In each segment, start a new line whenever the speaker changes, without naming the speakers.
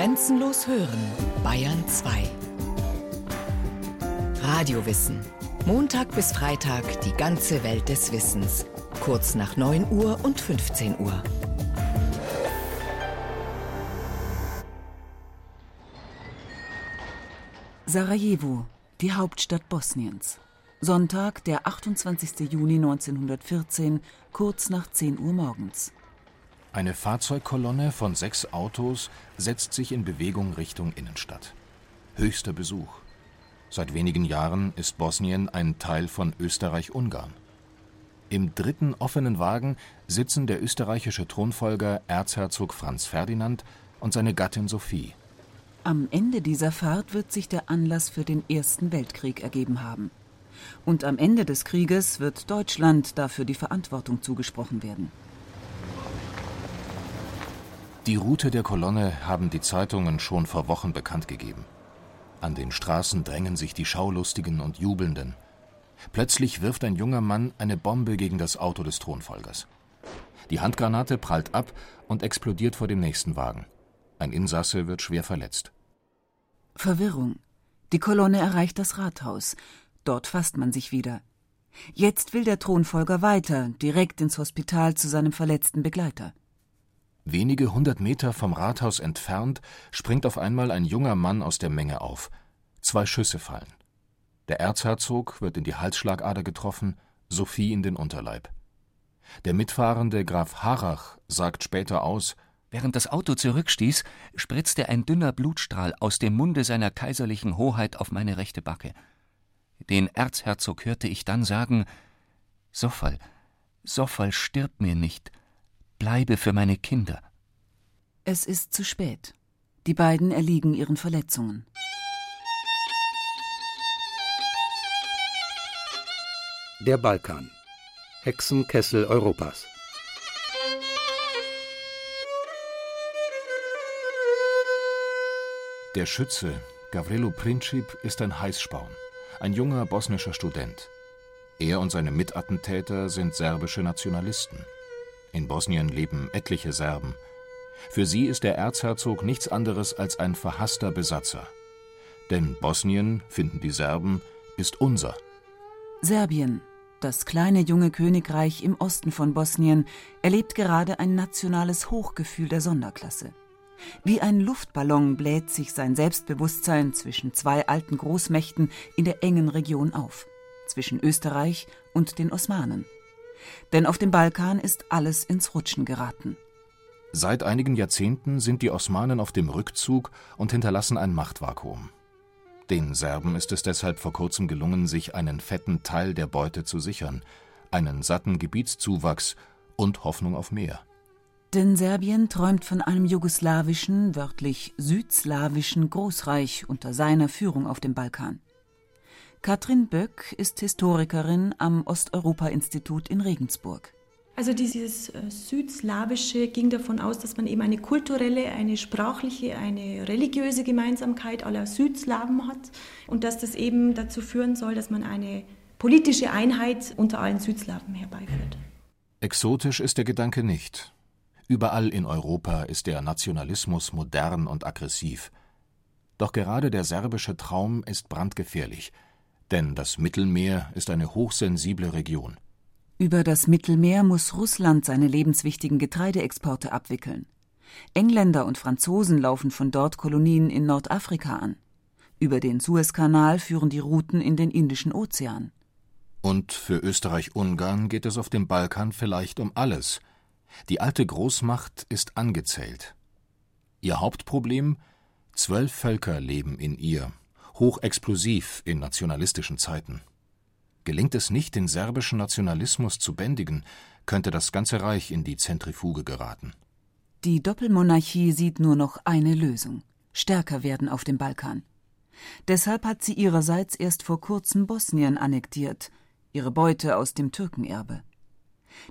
Grenzenlos hören, Bayern 2. Radiowissen. Montag bis Freitag die ganze Welt des Wissens. Kurz nach 9 Uhr und 15 Uhr.
Sarajevo, die Hauptstadt Bosniens. Sonntag, der 28. Juni 1914, kurz nach 10 Uhr morgens.
Eine Fahrzeugkolonne von sechs Autos setzt sich in Bewegung Richtung Innenstadt. Höchster Besuch. Seit wenigen Jahren ist Bosnien ein Teil von Österreich-Ungarn. Im dritten offenen Wagen sitzen der österreichische Thronfolger Erzherzog Franz Ferdinand und seine Gattin Sophie.
Am Ende dieser Fahrt wird sich der Anlass für den Ersten Weltkrieg ergeben haben. Und am Ende des Krieges wird Deutschland dafür die Verantwortung zugesprochen werden.
Die Route der Kolonne haben die Zeitungen schon vor Wochen bekannt gegeben. An den Straßen drängen sich die Schaulustigen und Jubelnden. Plötzlich wirft ein junger Mann eine Bombe gegen das Auto des Thronfolgers. Die Handgranate prallt ab und explodiert vor dem nächsten Wagen. Ein Insasse wird schwer verletzt.
Verwirrung. Die Kolonne erreicht das Rathaus. Dort fasst man sich wieder. Jetzt will der Thronfolger weiter, direkt ins Hospital zu seinem verletzten Begleiter.
Wenige hundert Meter vom Rathaus entfernt springt auf einmal ein junger Mann aus der Menge auf. Zwei Schüsse fallen. Der Erzherzog wird in die Halsschlagader getroffen, Sophie in den Unterleib. Der mitfahrende Graf Harrach sagt später aus,
Während das Auto zurückstieß, spritzte ein dünner Blutstrahl aus dem Munde seiner kaiserlichen Hoheit auf meine rechte Backe. Den Erzherzog hörte ich dann sagen: Soffal, Soffal, stirb mir nicht, bleibe für meine Kinder.
Es ist zu spät. Die beiden erliegen ihren Verletzungen.
Der Balkan. Hexenkessel Europas.
Der Schütze, Gavrilo Princip, ist ein Heißsporn, ein junger bosnischer Student. Er und seine Mitattentäter sind serbische Nationalisten. In Bosnien leben etliche Serben. Für sie ist der Erzherzog nichts anderes als ein verhasster Besatzer. Denn Bosnien, finden die Serben, ist unser.
Serbien, das kleine junge Königreich im Osten von Bosnien, erlebt gerade ein nationales Hochgefühl der Sonderklasse. Wie ein Luftballon bläht sich sein Selbstbewusstsein zwischen zwei alten Großmächten in der engen Region auf, zwischen Österreich und den Osmanen. Denn auf dem Balkan ist alles ins Rutschen geraten.
Seit einigen Jahrzehnten sind die Osmanen auf dem Rückzug und hinterlassen ein Machtvakuum. Den Serben ist es deshalb vor kurzem gelungen, sich einen fetten Teil der Beute zu sichern, einen satten Gebietszuwachs und Hoffnung auf mehr.
Denn Serbien träumt von einem jugoslawischen, wörtlich südslawischen Großreich unter seiner Führung auf dem Balkan. Katrin Böck ist Historikerin am Osteuropa-Institut in Regensburg.
Also dieses äh, Südslawische ging davon aus, dass man eben eine kulturelle, eine sprachliche, eine religiöse Gemeinsamkeit aller Südslawen hat und dass das eben dazu führen soll, dass man eine politische Einheit unter allen Südslawen herbeiführt.
Exotisch ist der Gedanke nicht. Überall in Europa ist der Nationalismus modern und aggressiv. Doch gerade der serbische Traum ist brandgefährlich, denn das Mittelmeer ist eine hochsensible Region.
Über das Mittelmeer muss Russland seine lebenswichtigen Getreideexporte abwickeln. Engländer und Franzosen laufen von dort Kolonien in Nordafrika an. Über den Suezkanal führen die Routen in den Indischen Ozean.
Und für Österreich-Ungarn geht es auf dem Balkan vielleicht um alles, die alte Großmacht ist angezählt. Ihr Hauptproblem zwölf Völker leben in ihr, hochexplosiv in nationalistischen Zeiten. Gelingt es nicht, den serbischen Nationalismus zu bändigen, könnte das ganze Reich in die Zentrifuge geraten.
Die Doppelmonarchie sieht nur noch eine Lösung stärker werden auf dem Balkan. Deshalb hat sie ihrerseits erst vor kurzem Bosnien annektiert, ihre Beute aus dem Türkenerbe.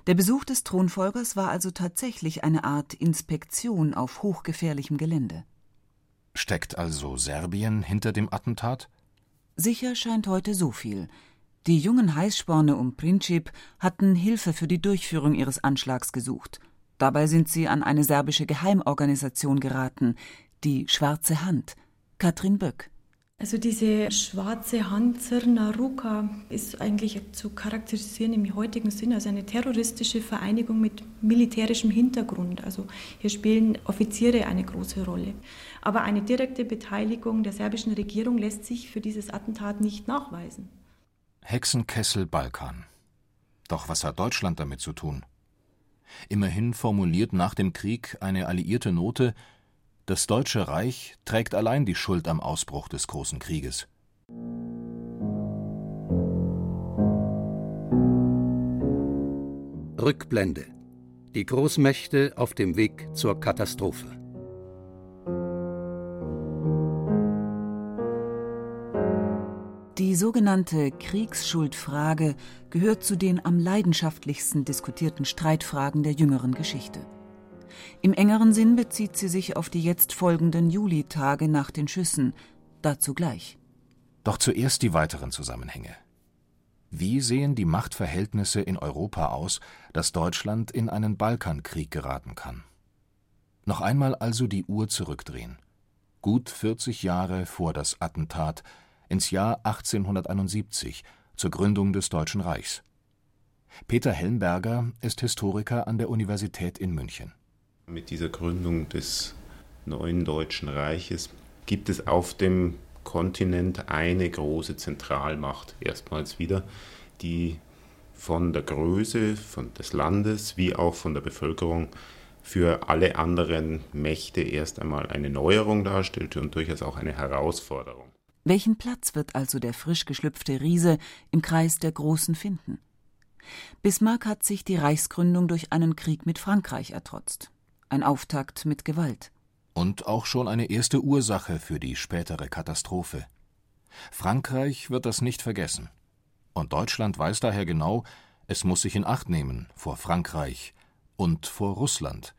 Der Besuch des Thronfolgers war also tatsächlich eine Art Inspektion auf hochgefährlichem Gelände.
Steckt also Serbien hinter dem Attentat?
Sicher scheint heute so viel. Die jungen Heißsporne um Princip hatten Hilfe für die Durchführung ihres Anschlags gesucht. Dabei sind sie an eine serbische Geheimorganisation geraten, Die schwarze Hand. Katrin Böck.
Also diese schwarze Hand Zirna Ruka ist eigentlich zu charakterisieren im heutigen Sinne als eine terroristische Vereinigung mit militärischem Hintergrund. Also hier spielen Offiziere eine große Rolle. Aber eine direkte Beteiligung der serbischen Regierung lässt sich für dieses Attentat nicht nachweisen.
Hexenkessel Balkan. Doch was hat Deutschland damit zu tun? Immerhin formuliert nach dem Krieg eine alliierte Note, das Deutsche Reich trägt allein die Schuld am Ausbruch des Großen Krieges.
Rückblende. Die Großmächte auf dem Weg zur Katastrophe.
Die sogenannte Kriegsschuldfrage gehört zu den am leidenschaftlichsten diskutierten Streitfragen der jüngeren Geschichte. Im engeren Sinn bezieht sie sich auf die jetzt folgenden Julitage nach den Schüssen. Dazu gleich.
Doch zuerst die weiteren Zusammenhänge. Wie sehen die Machtverhältnisse in Europa aus, dass Deutschland in einen Balkankrieg geraten kann? Noch einmal also die Uhr zurückdrehen. Gut 40 Jahre vor das Attentat ins Jahr 1871 zur Gründung des Deutschen Reichs. Peter Helmberger ist Historiker an der Universität in München.
Mit dieser Gründung des neuen Deutschen Reiches gibt es auf dem Kontinent eine große Zentralmacht erstmals wieder, die von der Größe von des Landes wie auch von der Bevölkerung für alle anderen Mächte erst einmal eine Neuerung darstellte und durchaus auch eine Herausforderung.
Welchen Platz wird also der frisch geschlüpfte Riese im Kreis der Großen finden? Bismarck hat sich die Reichsgründung durch einen Krieg mit Frankreich ertrotzt ein Auftakt mit Gewalt.
Und auch schon eine erste Ursache für die spätere Katastrophe. Frankreich wird das nicht vergessen. Und Deutschland weiß daher genau, es muss sich in Acht nehmen vor Frankreich und vor Russland.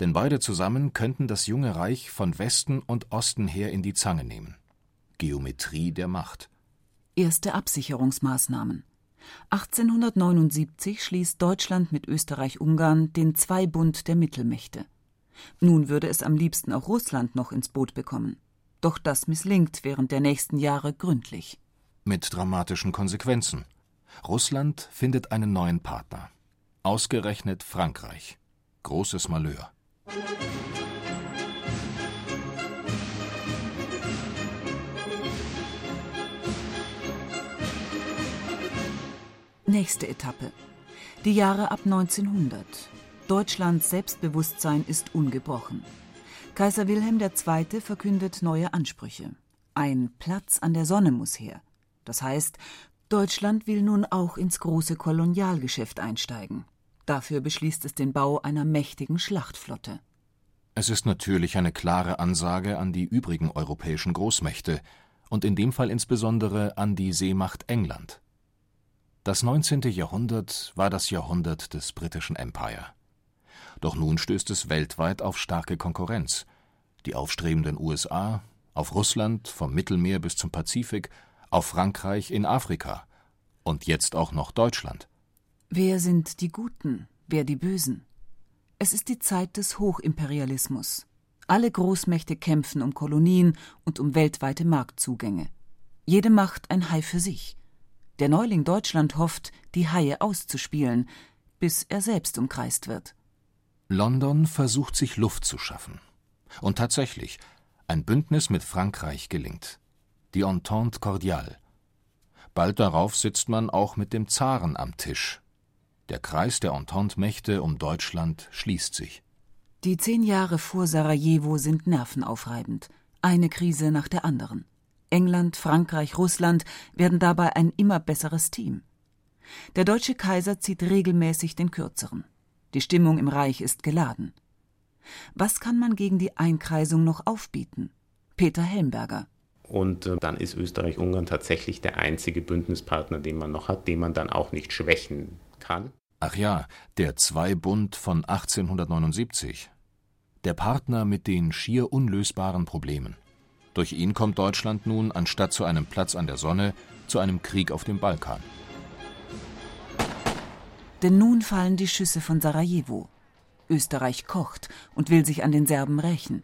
Denn beide zusammen könnten das junge Reich von Westen und Osten her in die Zange nehmen. Geometrie der Macht.
Erste Absicherungsmaßnahmen. 1879 schließt Deutschland mit Österreich-Ungarn den Zweibund der Mittelmächte. Nun würde es am liebsten auch Russland noch ins Boot bekommen. Doch das misslingt während der nächsten Jahre gründlich.
Mit dramatischen Konsequenzen. Russland findet einen neuen Partner. Ausgerechnet Frankreich. Großes Malheur.
Nächste Etappe. Die Jahre ab 1900. Deutschlands Selbstbewusstsein ist ungebrochen. Kaiser Wilhelm II. verkündet neue Ansprüche. Ein Platz an der Sonne muss her. Das heißt, Deutschland will nun auch ins große Kolonialgeschäft einsteigen. Dafür beschließt es den Bau einer mächtigen Schlachtflotte.
Es ist natürlich eine klare Ansage an die übrigen europäischen Großmächte und in dem Fall insbesondere an die Seemacht England. Das 19. Jahrhundert war das Jahrhundert des britischen Empire. Doch nun stößt es weltweit auf starke Konkurrenz. Die aufstrebenden USA, auf Russland vom Mittelmeer bis zum Pazifik, auf Frankreich in Afrika und jetzt auch noch Deutschland.
Wer sind die Guten, wer die Bösen? Es ist die Zeit des Hochimperialismus. Alle Großmächte kämpfen um Kolonien und um weltweite Marktzugänge. Jede Macht ein Hai für sich. Der Neuling Deutschland hofft, die Haie auszuspielen, bis er selbst umkreist wird.
London versucht sich Luft zu schaffen. Und tatsächlich, ein Bündnis mit Frankreich gelingt. Die Entente Cordiale. Bald darauf sitzt man auch mit dem Zaren am Tisch. Der Kreis der Entente-Mächte um Deutschland schließt sich.
Die zehn Jahre vor Sarajevo sind nervenaufreibend. Eine Krise nach der anderen. England, Frankreich, Russland werden dabei ein immer besseres Team. Der deutsche Kaiser zieht regelmäßig den Kürzeren. Die Stimmung im Reich ist geladen. Was kann man gegen die Einkreisung noch aufbieten? Peter Helmberger.
Und äh, dann ist Österreich-Ungarn tatsächlich der einzige Bündnispartner, den man noch hat, den man dann auch nicht schwächen kann.
Ach ja, der Zweibund von 1879. Der Partner mit den schier unlösbaren Problemen. Durch ihn kommt Deutschland nun anstatt zu einem Platz an der Sonne zu einem Krieg auf dem Balkan.
Denn nun fallen die Schüsse von Sarajevo. Österreich kocht und will sich an den Serben rächen.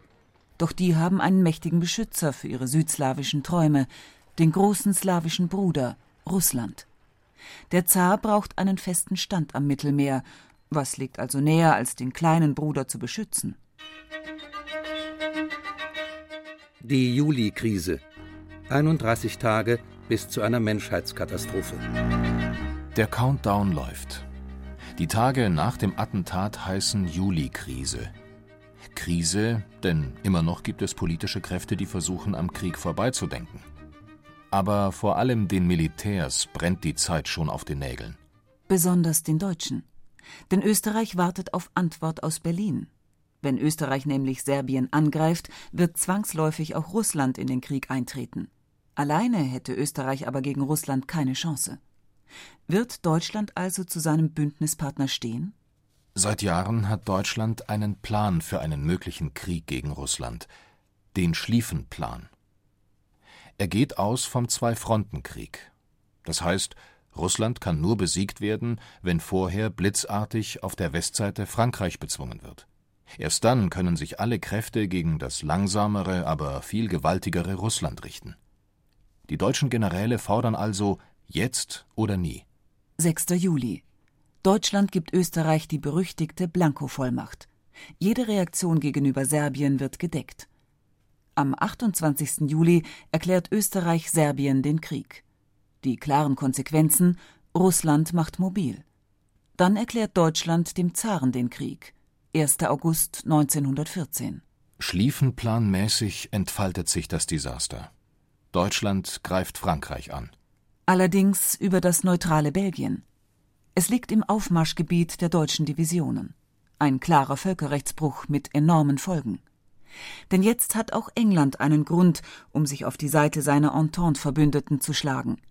Doch die haben einen mächtigen Beschützer für ihre südslawischen Träume, den großen slawischen Bruder, Russland. Der Zar braucht einen festen Stand am Mittelmeer. Was liegt also näher, als den kleinen Bruder zu beschützen?
Die Juli-Krise. 31 Tage bis zu einer Menschheitskatastrophe.
Der Countdown läuft. Die Tage nach dem Attentat heißen Juli-Krise. Krise, denn immer noch gibt es politische Kräfte, die versuchen, am Krieg vorbeizudenken. Aber vor allem den Militärs brennt die Zeit schon auf den Nägeln.
Besonders den Deutschen. Denn Österreich wartet auf Antwort aus Berlin. Wenn Österreich nämlich Serbien angreift, wird zwangsläufig auch Russland in den Krieg eintreten. Alleine hätte Österreich aber gegen Russland keine Chance. Wird Deutschland also zu seinem Bündnispartner stehen?
Seit Jahren hat Deutschland einen Plan für einen möglichen Krieg gegen Russland, den Schlieffenplan. Er geht aus vom Zwei-Fronten-Krieg. Das heißt, Russland kann nur besiegt werden, wenn vorher blitzartig auf der Westseite Frankreich bezwungen wird. Erst dann können sich alle Kräfte gegen das langsamere, aber viel gewaltigere Russland richten. Die deutschen Generäle fordern also jetzt oder nie.
6. Juli. Deutschland gibt Österreich die berüchtigte Blankovollmacht. Jede Reaktion gegenüber Serbien wird gedeckt. Am 28. Juli erklärt Österreich Serbien den Krieg. Die klaren Konsequenzen Russland macht mobil. Dann erklärt Deutschland dem Zaren den Krieg. 1. August 1914.
Schlieffenplanmäßig entfaltet sich das Desaster. Deutschland greift Frankreich an.
Allerdings über das neutrale Belgien. Es liegt im Aufmarschgebiet der deutschen Divisionen. Ein klarer Völkerrechtsbruch mit enormen Folgen. Denn jetzt hat auch England einen Grund, um sich auf die Seite seiner Entente-Verbündeten zu schlagen.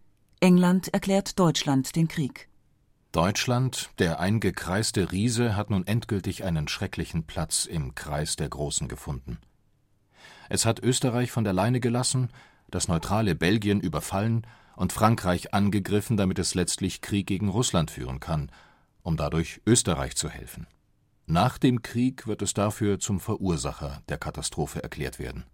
England erklärt Deutschland den Krieg.
Deutschland, der eingekreiste Riese, hat nun endgültig einen schrecklichen Platz im Kreis der Großen gefunden. Es hat Österreich von der Leine gelassen, das neutrale Belgien überfallen und Frankreich angegriffen, damit es letztlich Krieg gegen Russland führen kann, um dadurch Österreich zu helfen. Nach dem Krieg wird es dafür zum Verursacher der Katastrophe erklärt werden